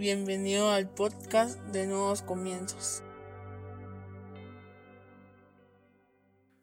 Bienvenido al podcast de Nuevos Comienzos.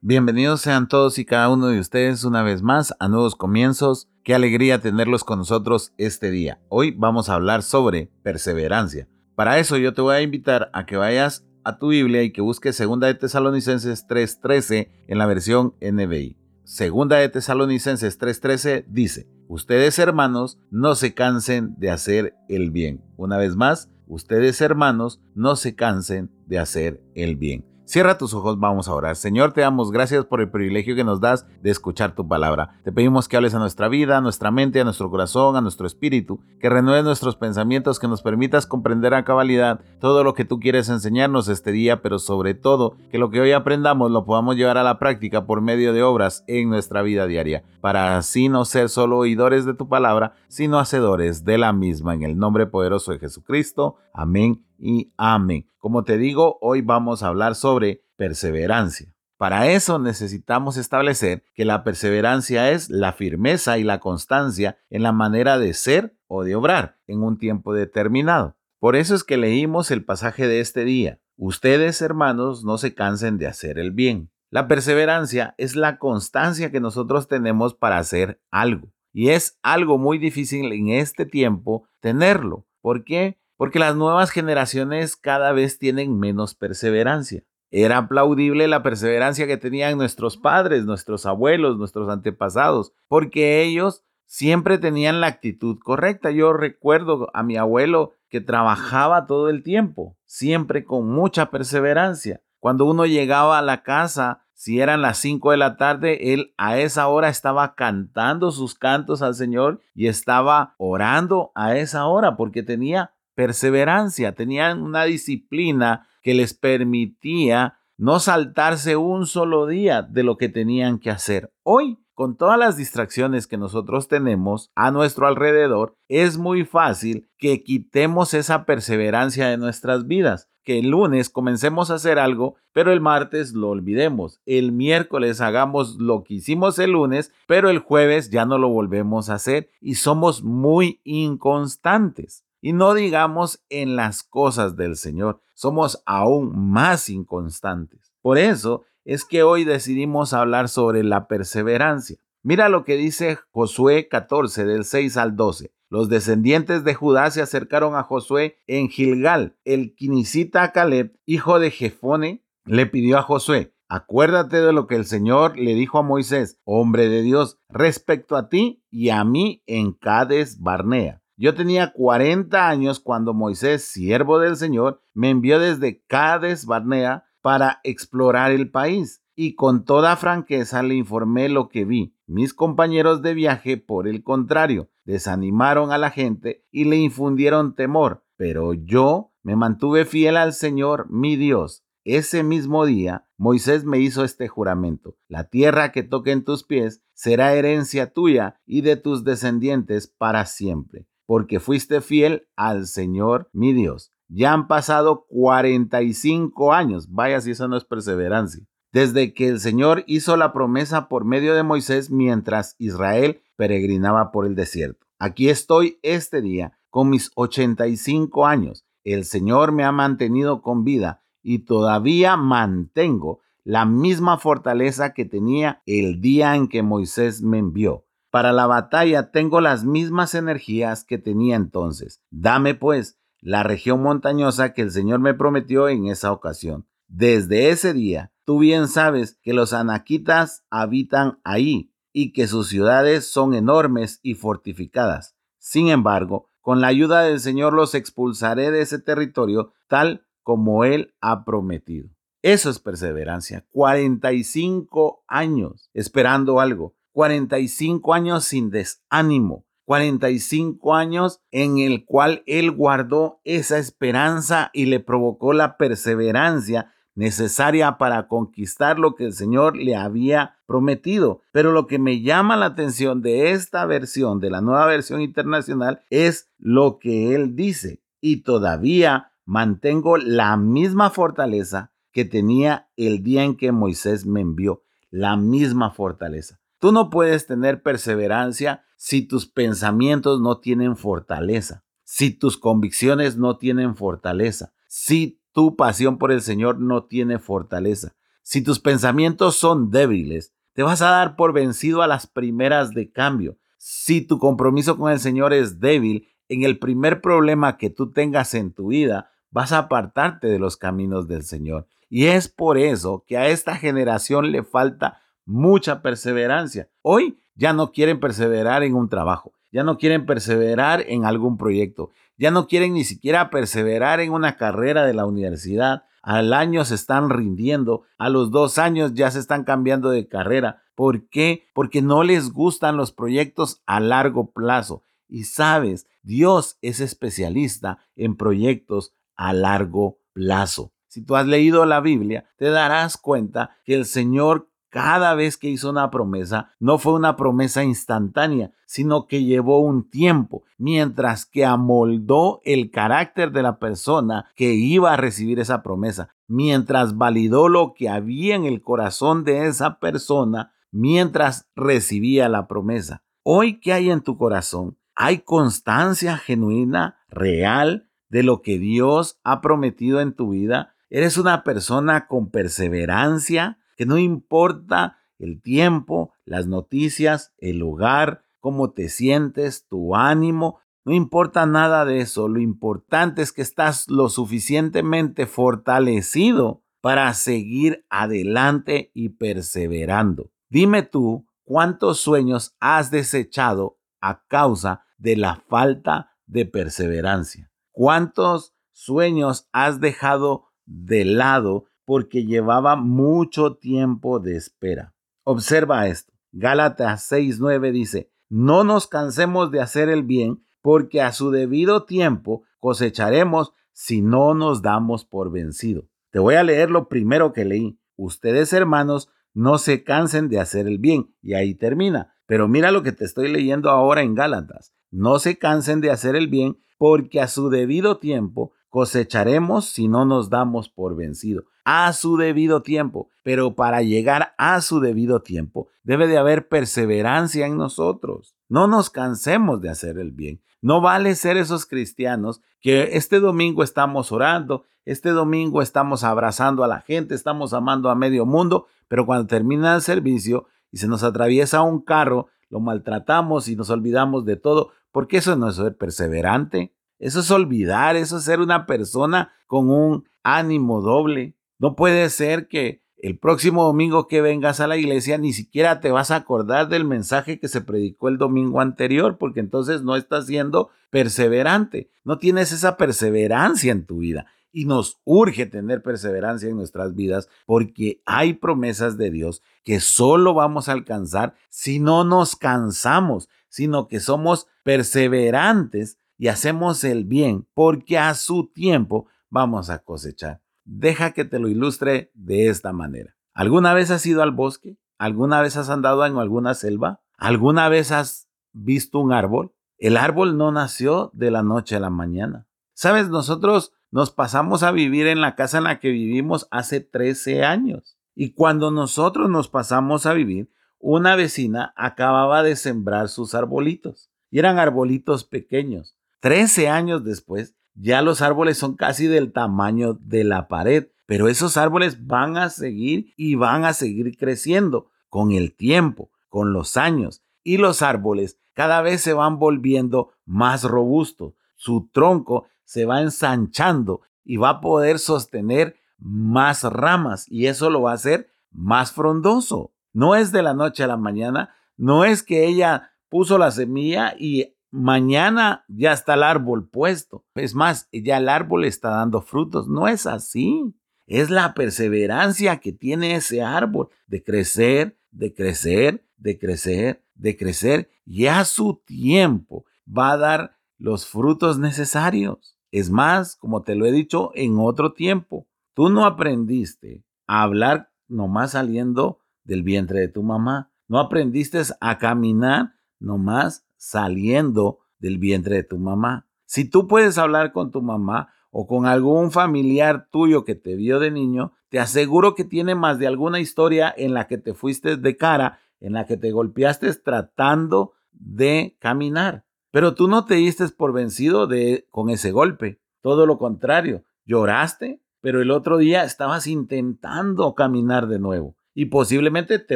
Bienvenidos sean todos y cada uno de ustedes una vez más a Nuevos Comienzos. Qué alegría tenerlos con nosotros este día. Hoy vamos a hablar sobre perseverancia. Para eso yo te voy a invitar a que vayas a tu Biblia y que busques Segunda de Tesalonicenses 3:13 en la versión NBI. Segunda de Tesalonicenses 3:13 dice, Ustedes hermanos no se cansen de hacer el bien. Una vez más, ustedes hermanos no se cansen de hacer el bien. Cierra tus ojos, vamos a orar. Señor, te damos gracias por el privilegio que nos das de escuchar tu palabra. Te pedimos que hables a nuestra vida, a nuestra mente, a nuestro corazón, a nuestro espíritu, que renueves nuestros pensamientos, que nos permitas comprender a cabalidad todo lo que tú quieres enseñarnos este día, pero sobre todo que lo que hoy aprendamos lo podamos llevar a la práctica por medio de obras en nuestra vida diaria, para así no ser solo oidores de tu palabra, sino hacedores de la misma. En el nombre poderoso de Jesucristo. Amén y amén. Como te digo, hoy vamos a hablar sobre perseverancia. Para eso necesitamos establecer que la perseverancia es la firmeza y la constancia en la manera de ser o de obrar en un tiempo determinado. Por eso es que leímos el pasaje de este día. Ustedes, hermanos, no se cansen de hacer el bien. La perseverancia es la constancia que nosotros tenemos para hacer algo. Y es algo muy difícil en este tiempo tenerlo. ¿Por qué? Porque las nuevas generaciones cada vez tienen menos perseverancia. Era aplaudible la perseverancia que tenían nuestros padres, nuestros abuelos, nuestros antepasados, porque ellos siempre tenían la actitud correcta. Yo recuerdo a mi abuelo que trabajaba todo el tiempo, siempre con mucha perseverancia. Cuando uno llegaba a la casa, si eran las 5 de la tarde, él a esa hora estaba cantando sus cantos al Señor y estaba orando a esa hora porque tenía perseverancia, tenían una disciplina que les permitía no saltarse un solo día de lo que tenían que hacer. Hoy, con todas las distracciones que nosotros tenemos a nuestro alrededor, es muy fácil que quitemos esa perseverancia de nuestras vidas que el lunes comencemos a hacer algo, pero el martes lo olvidemos. El miércoles hagamos lo que hicimos el lunes, pero el jueves ya no lo volvemos a hacer y somos muy inconstantes. Y no digamos en las cosas del Señor, somos aún más inconstantes. Por eso es que hoy decidimos hablar sobre la perseverancia. Mira lo que dice Josué 14 del 6 al 12. Los descendientes de Judá se acercaron a Josué en Gilgal. El quinicita Caleb, hijo de Jefone, le pidió a Josué, acuérdate de lo que el Señor le dijo a Moisés, hombre de Dios, respecto a ti y a mí en Cades Barnea. Yo tenía 40 años cuando Moisés, siervo del Señor, me envió desde Cades Barnea para explorar el país y con toda franqueza le informé lo que vi. Mis compañeros de viaje, por el contrario, desanimaron a la gente y le infundieron temor, pero yo me mantuve fiel al Señor, mi Dios. Ese mismo día, Moisés me hizo este juramento. La tierra que toque en tus pies será herencia tuya y de tus descendientes para siempre porque fuiste fiel al Señor mi Dios. Ya han pasado 45 años, vaya si eso no es perseverancia, desde que el Señor hizo la promesa por medio de Moisés mientras Israel peregrinaba por el desierto. Aquí estoy este día con mis 85 años. El Señor me ha mantenido con vida y todavía mantengo la misma fortaleza que tenía el día en que Moisés me envió. Para la batalla tengo las mismas energías que tenía entonces. Dame pues la región montañosa que el Señor me prometió en esa ocasión. Desde ese día, tú bien sabes que los anaquitas habitan ahí y que sus ciudades son enormes y fortificadas. Sin embargo, con la ayuda del Señor los expulsaré de ese territorio tal como Él ha prometido. Eso es perseverancia. 45 años esperando algo. 45 años sin desánimo, 45 años en el cual él guardó esa esperanza y le provocó la perseverancia necesaria para conquistar lo que el Señor le había prometido. Pero lo que me llama la atención de esta versión, de la nueva versión internacional, es lo que él dice. Y todavía mantengo la misma fortaleza que tenía el día en que Moisés me envió. La misma fortaleza. Tú no puedes tener perseverancia si tus pensamientos no tienen fortaleza. si tus convicciones no tienen fortaleza, si tu pasión por el Señor no tiene fortaleza, si tus pensamientos son débiles, te vas a dar por vencido a las primeras de cambio. Si tu compromiso con el Señor es débil, en el primer problema que tú tengas en tu vida, vas a apartarte de los caminos del Señor. Y es por eso que a esta generación le falta mucha perseverancia. Hoy ya no quieren perseverar en un trabajo, ya no quieren perseverar en algún proyecto, ya no quieren ni siquiera perseverar en una carrera de la universidad. Al año se están rindiendo, a los dos años ya se están cambiando de carrera. ¿Por qué? Porque no les gustan los proyectos a largo plazo. Y sabes, Dios es especialista en proyectos a largo plazo. Si tú has leído la Biblia, te darás cuenta que el Señor cada vez que hizo una promesa, no fue una promesa instantánea, sino que llevó un tiempo, mientras que amoldó el carácter de la persona que iba a recibir esa promesa, mientras validó lo que había en el corazón de esa persona, mientras recibía la promesa. Hoy, ¿qué hay en tu corazón? ¿Hay constancia genuina, real, de lo que Dios ha prometido en tu vida? ¿Eres una persona con perseverancia? Que no importa el tiempo, las noticias, el lugar, cómo te sientes, tu ánimo, no importa nada de eso, lo importante es que estás lo suficientemente fortalecido para seguir adelante y perseverando. Dime tú cuántos sueños has desechado a causa de la falta de perseverancia. ¿Cuántos sueños has dejado de lado porque llevaba mucho tiempo de espera. Observa esto. Gálatas 6:9 dice, no nos cansemos de hacer el bien, porque a su debido tiempo cosecharemos si no nos damos por vencido. Te voy a leer lo primero que leí. Ustedes, hermanos, no se cansen de hacer el bien. Y ahí termina. Pero mira lo que te estoy leyendo ahora en Gálatas. No se cansen de hacer el bien, porque a su debido tiempo cosecharemos si no nos damos por vencido. A su debido tiempo. Pero para llegar a su debido tiempo, debe de haber perseverancia en nosotros. No nos cansemos de hacer el bien. No vale ser esos cristianos que este domingo estamos orando, este domingo estamos abrazando a la gente, estamos amando a medio mundo, pero cuando termina el servicio y se nos atraviesa un carro, lo maltratamos y nos olvidamos de todo, porque eso no es ser perseverante. Eso es olvidar, eso es ser una persona con un ánimo doble. No puede ser que el próximo domingo que vengas a la iglesia ni siquiera te vas a acordar del mensaje que se predicó el domingo anterior, porque entonces no estás siendo perseverante, no tienes esa perseverancia en tu vida. Y nos urge tener perseverancia en nuestras vidas porque hay promesas de Dios que solo vamos a alcanzar si no nos cansamos, sino que somos perseverantes y hacemos el bien, porque a su tiempo vamos a cosechar. Deja que te lo ilustre de esta manera. ¿Alguna vez has ido al bosque? ¿Alguna vez has andado en alguna selva? ¿Alguna vez has visto un árbol? El árbol no nació de la noche a la mañana. Sabes, nosotros nos pasamos a vivir en la casa en la que vivimos hace 13 años. Y cuando nosotros nos pasamos a vivir, una vecina acababa de sembrar sus arbolitos. Y eran arbolitos pequeños. Trece años después, ya los árboles son casi del tamaño de la pared, pero esos árboles van a seguir y van a seguir creciendo con el tiempo, con los años. Y los árboles cada vez se van volviendo más robustos. Su tronco se va ensanchando y va a poder sostener más ramas y eso lo va a hacer más frondoso. No es de la noche a la mañana, no es que ella puso la semilla y mañana ya está el árbol puesto. Es más, ya el árbol está dando frutos. No es así. Es la perseverancia que tiene ese árbol de crecer, de crecer, de crecer, de crecer. Y a su tiempo va a dar los frutos necesarios. Es más, como te lo he dicho en otro tiempo, tú no aprendiste a hablar nomás saliendo del vientre de tu mamá. No aprendiste a caminar nomás saliendo del vientre de tu mamá. Si tú puedes hablar con tu mamá o con algún familiar tuyo que te vio de niño, te aseguro que tiene más de alguna historia en la que te fuiste de cara, en la que te golpeaste tratando de caminar. Pero tú no te diste por vencido de, con ese golpe. Todo lo contrario, lloraste, pero el otro día estabas intentando caminar de nuevo y posiblemente te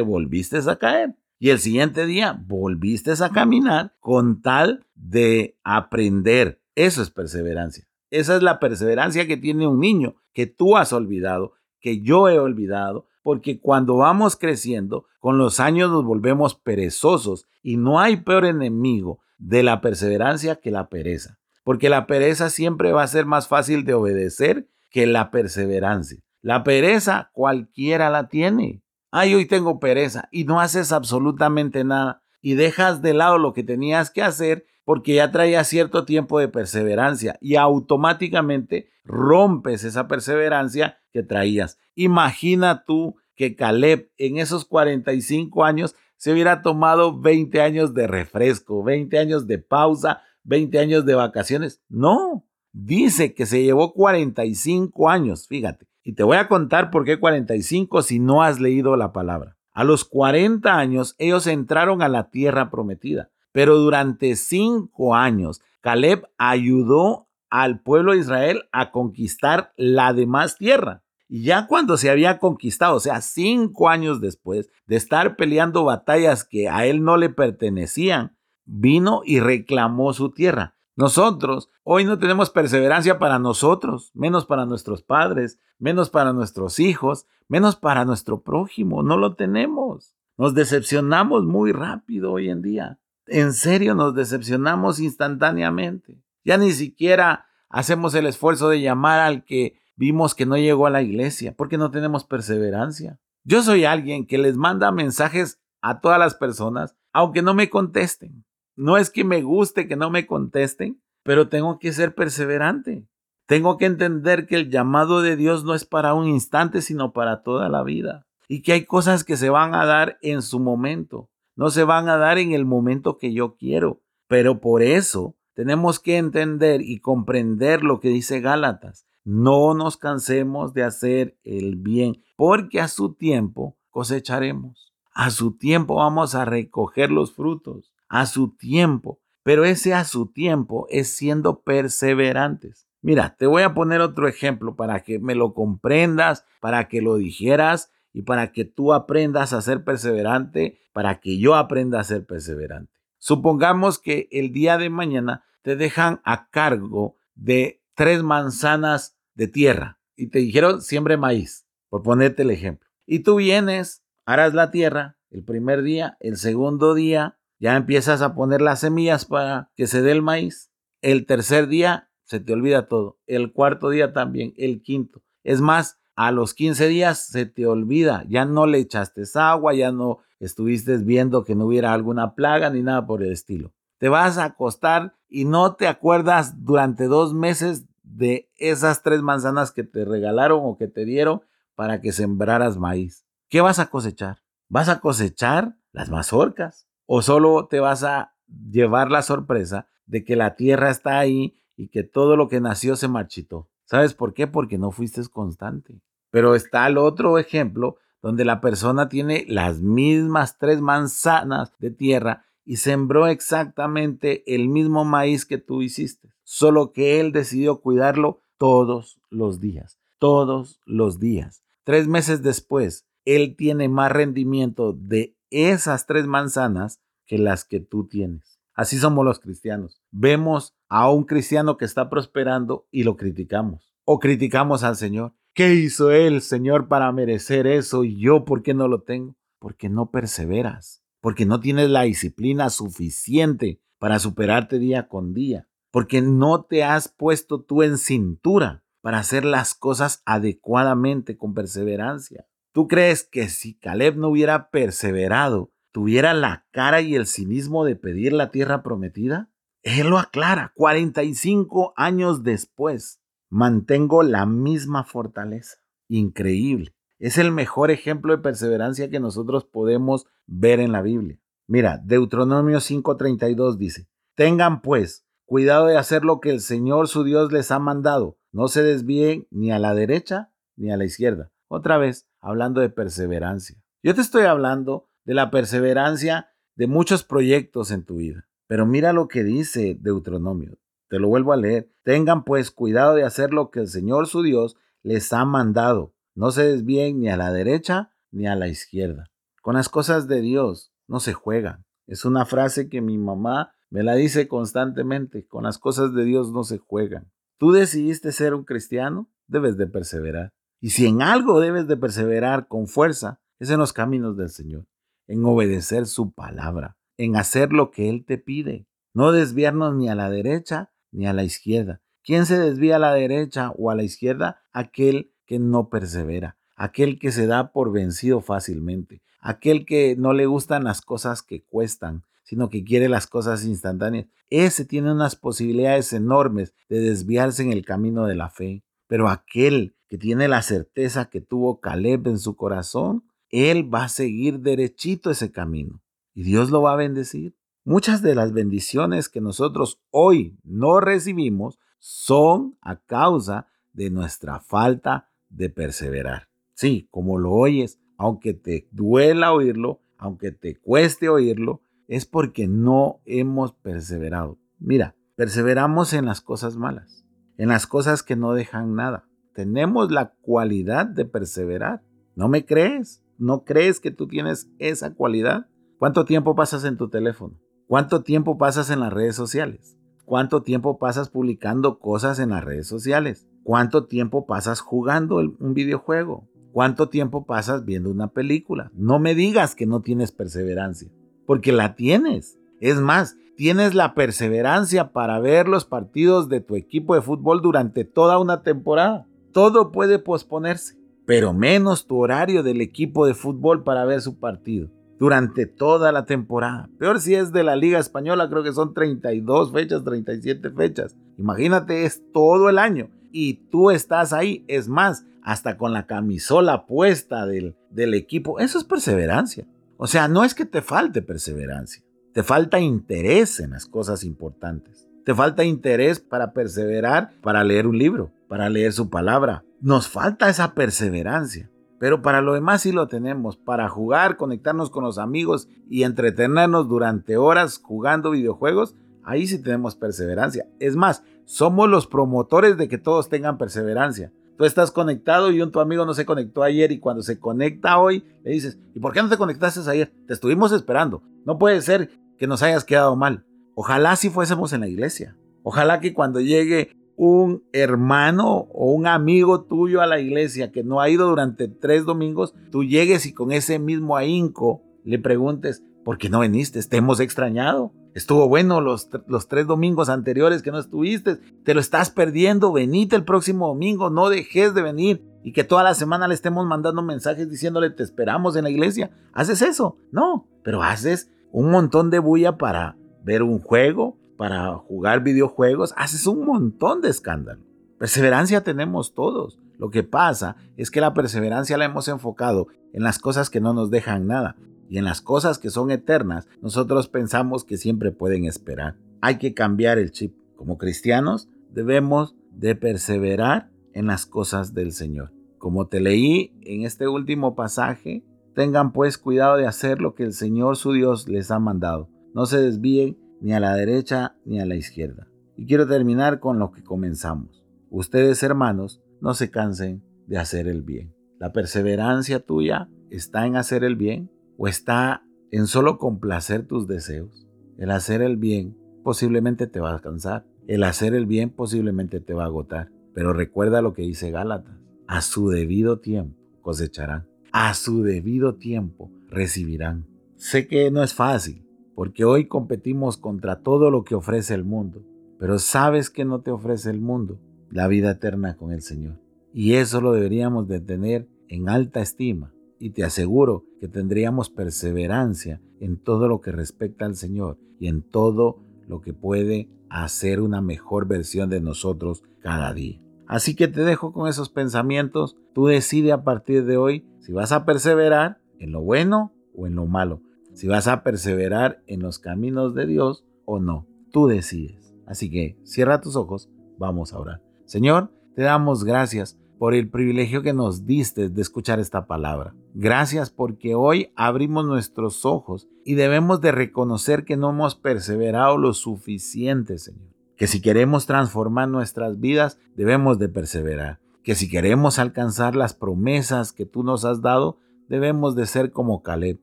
volviste a caer. Y el siguiente día volviste a caminar con tal de aprender. Eso es perseverancia. Esa es la perseverancia que tiene un niño que tú has olvidado, que yo he olvidado, porque cuando vamos creciendo, con los años nos volvemos perezosos y no hay peor enemigo de la perseverancia que la pereza, porque la pereza siempre va a ser más fácil de obedecer que la perseverancia. La pereza cualquiera la tiene. Ay, hoy tengo pereza y no haces absolutamente nada y dejas de lado lo que tenías que hacer porque ya traía cierto tiempo de perseverancia y automáticamente rompes esa perseverancia que traías. Imagina tú que Caleb en esos 45 años se hubiera tomado 20 años de refresco, 20 años de pausa, 20 años de vacaciones. No, dice que se llevó 45 años, fíjate. Y te voy a contar por qué 45 si no has leído la palabra. A los 40 años ellos entraron a la tierra prometida, pero durante 5 años Caleb ayudó al pueblo de Israel a conquistar la demás tierra. Y ya cuando se había conquistado, o sea, cinco años después de estar peleando batallas que a él no le pertenecían, vino y reclamó su tierra. Nosotros hoy no tenemos perseverancia para nosotros, menos para nuestros padres, menos para nuestros hijos, menos para nuestro prójimo. No lo tenemos. Nos decepcionamos muy rápido hoy en día. En serio, nos decepcionamos instantáneamente. Ya ni siquiera hacemos el esfuerzo de llamar al que vimos que no llegó a la iglesia, porque no tenemos perseverancia. Yo soy alguien que les manda mensajes a todas las personas, aunque no me contesten. No es que me guste que no me contesten, pero tengo que ser perseverante. Tengo que entender que el llamado de Dios no es para un instante, sino para toda la vida. Y que hay cosas que se van a dar en su momento. No se van a dar en el momento que yo quiero. Pero por eso tenemos que entender y comprender lo que dice Gálatas. No nos cansemos de hacer el bien, porque a su tiempo cosecharemos. A su tiempo vamos a recoger los frutos. A su tiempo. Pero ese a su tiempo es siendo perseverantes. Mira, te voy a poner otro ejemplo para que me lo comprendas, para que lo dijeras y para que tú aprendas a ser perseverante, para que yo aprenda a ser perseverante. Supongamos que el día de mañana te dejan a cargo de tres manzanas de tierra y te dijeron siembre maíz, por ponerte el ejemplo. Y tú vienes, harás la tierra el primer día, el segundo día ya empiezas a poner las semillas para que se dé el maíz. El tercer día se te olvida todo. El cuarto día también, el quinto. Es más, a los 15 días se te olvida, ya no le echaste agua, ya no estuviste viendo que no hubiera alguna plaga ni nada por el estilo. Te vas a acostar y no te acuerdas durante dos meses de esas tres manzanas que te regalaron o que te dieron para que sembraras maíz. ¿Qué vas a cosechar? ¿Vas a cosechar las mazorcas? ¿O solo te vas a llevar la sorpresa de que la tierra está ahí y que todo lo que nació se marchitó? ¿Sabes por qué? Porque no fuiste constante. Pero está el otro ejemplo donde la persona tiene las mismas tres manzanas de tierra y sembró exactamente el mismo maíz que tú hiciste, solo que él decidió cuidarlo todos los días, todos los días. Tres meses después, él tiene más rendimiento de esas tres manzanas que las que tú tienes. Así somos los cristianos. Vemos a un cristiano que está prosperando y lo criticamos. O criticamos al Señor. ¿Qué hizo él, Señor, para merecer eso y yo por qué no lo tengo? Porque no perseveras, porque no tienes la disciplina suficiente para superarte día con día, porque no te has puesto tú en cintura para hacer las cosas adecuadamente con perseverancia. ¿Tú crees que si Caleb no hubiera perseverado, tuviera la cara y el cinismo de pedir la tierra prometida? Él lo aclara 45 años después mantengo la misma fortaleza. Increíble. Es el mejor ejemplo de perseverancia que nosotros podemos ver en la Biblia. Mira, Deuteronomio 5:32 dice, tengan pues cuidado de hacer lo que el Señor su Dios les ha mandado. No se desvíen ni a la derecha ni a la izquierda. Otra vez, hablando de perseverancia. Yo te estoy hablando de la perseverancia de muchos proyectos en tu vida Pero mira lo que dice Deuteronomio. Te lo vuelvo a leer. Tengan pues cuidado de hacer lo que el Señor su Dios les ha mandado. No se desvíen ni a la derecha ni a la izquierda. Con las cosas de Dios no se juegan. Es una frase que mi mamá me la dice constantemente. Con las cosas de Dios no se juegan. Tú decidiste ser un cristiano, debes de perseverar. Y si en algo debes de perseverar con fuerza, es en los caminos del Señor, en obedecer su palabra, en hacer lo que Él te pide. No desviarnos ni a la derecha ni a la izquierda. ¿Quién se desvía a la derecha o a la izquierda? Aquel que no persevera, aquel que se da por vencido fácilmente, aquel que no le gustan las cosas que cuestan, sino que quiere las cosas instantáneas. Ese tiene unas posibilidades enormes de desviarse en el camino de la fe. Pero aquel que tiene la certeza que tuvo Caleb en su corazón, él va a seguir derechito ese camino y Dios lo va a bendecir. Muchas de las bendiciones que nosotros hoy no recibimos son a causa de nuestra falta de perseverar. Sí, como lo oyes, aunque te duela oírlo, aunque te cueste oírlo, es porque no hemos perseverado. Mira, perseveramos en las cosas malas, en las cosas que no dejan nada. Tenemos la cualidad de perseverar. ¿No me crees? ¿No crees que tú tienes esa cualidad? ¿Cuánto tiempo pasas en tu teléfono? ¿Cuánto tiempo pasas en las redes sociales? ¿Cuánto tiempo pasas publicando cosas en las redes sociales? ¿Cuánto tiempo pasas jugando un videojuego? ¿Cuánto tiempo pasas viendo una película? No me digas que no tienes perseverancia, porque la tienes. Es más, tienes la perseverancia para ver los partidos de tu equipo de fútbol durante toda una temporada. Todo puede posponerse, pero menos tu horario del equipo de fútbol para ver su partido durante toda la temporada. Peor si es de la Liga Española, creo que son 32 fechas, 37 fechas. Imagínate, es todo el año y tú estás ahí. Es más, hasta con la camisola puesta del, del equipo. Eso es perseverancia. O sea, no es que te falte perseverancia, te falta interés en las cosas importantes. Te falta interés para perseverar, para leer un libro, para leer su palabra. Nos falta esa perseverancia. Pero para lo demás sí lo tenemos, para jugar, conectarnos con los amigos y entretenernos durante horas jugando videojuegos, ahí sí tenemos perseverancia. Es más, somos los promotores de que todos tengan perseverancia. Tú estás conectado y un tu amigo no se conectó ayer y cuando se conecta hoy le dices, ¿y por qué no te conectaste ayer? Te estuvimos esperando. No puede ser que nos hayas quedado mal. Ojalá si fuésemos en la iglesia. Ojalá que cuando llegue un hermano o un amigo tuyo a la iglesia que no ha ido durante tres domingos, tú llegues y con ese mismo ahínco le preguntes, ¿por qué no viniste? Te hemos extrañado. Estuvo bueno los, los tres domingos anteriores que no estuviste. Te lo estás perdiendo. Venite el próximo domingo. No dejes de venir. Y que toda la semana le estemos mandando mensajes diciéndole te esperamos en la iglesia. ¿Haces eso? No. Pero haces un montón de bulla para ver un juego, para jugar videojuegos, haces un montón de escándalo. Perseverancia tenemos todos. Lo que pasa es que la perseverancia la hemos enfocado en las cosas que no nos dejan nada y en las cosas que son eternas, nosotros pensamos que siempre pueden esperar. Hay que cambiar el chip. Como cristianos debemos de perseverar en las cosas del Señor. Como te leí en este último pasaje, tengan pues cuidado de hacer lo que el Señor su Dios les ha mandado. No se desvíen ni a la derecha ni a la izquierda. Y quiero terminar con lo que comenzamos. Ustedes, hermanos, no se cansen de hacer el bien. La perseverancia tuya está en hacer el bien o está en solo complacer tus deseos. El hacer el bien posiblemente te va a cansar. El hacer el bien posiblemente te va a agotar. Pero recuerda lo que dice Gálatas. A su debido tiempo cosecharán. A su debido tiempo recibirán. Sé que no es fácil, porque hoy competimos contra todo lo que ofrece el mundo. Pero ¿sabes que no te ofrece el mundo? La vida eterna con el Señor. Y eso lo deberíamos de tener en alta estima. Y te aseguro que tendríamos perseverancia en todo lo que respecta al Señor y en todo lo que puede hacer una mejor versión de nosotros cada día. Así que te dejo con esos pensamientos. Tú decide a partir de hoy si vas a perseverar en lo bueno o en lo malo si vas a perseverar en los caminos de Dios o no. Tú decides. Así que cierra tus ojos, vamos a orar. Señor, te damos gracias por el privilegio que nos diste de escuchar esta palabra. Gracias porque hoy abrimos nuestros ojos y debemos de reconocer que no hemos perseverado lo suficiente, Señor. Que si queremos transformar nuestras vidas, debemos de perseverar. Que si queremos alcanzar las promesas que tú nos has dado, debemos de ser como Caleb,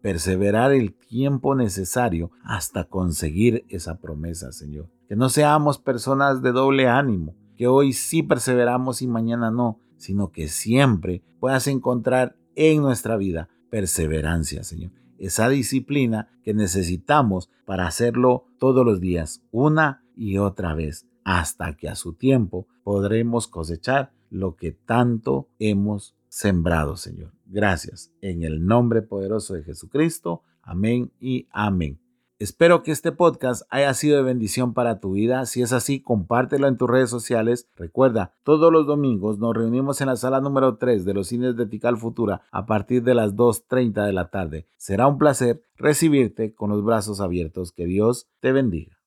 perseverar el tiempo necesario hasta conseguir esa promesa, Señor. Que no seamos personas de doble ánimo, que hoy sí perseveramos y mañana no, sino que siempre puedas encontrar en nuestra vida perseverancia, Señor. Esa disciplina que necesitamos para hacerlo todos los días, una y otra vez, hasta que a su tiempo podremos cosechar lo que tanto hemos sembrado, Señor. Gracias. En el nombre poderoso de Jesucristo. Amén y amén. Espero que este podcast haya sido de bendición para tu vida. Si es así, compártelo en tus redes sociales. Recuerda, todos los domingos nos reunimos en la sala número 3 de los cines de Tical Futura a partir de las 2.30 de la tarde. Será un placer recibirte con los brazos abiertos. Que Dios te bendiga.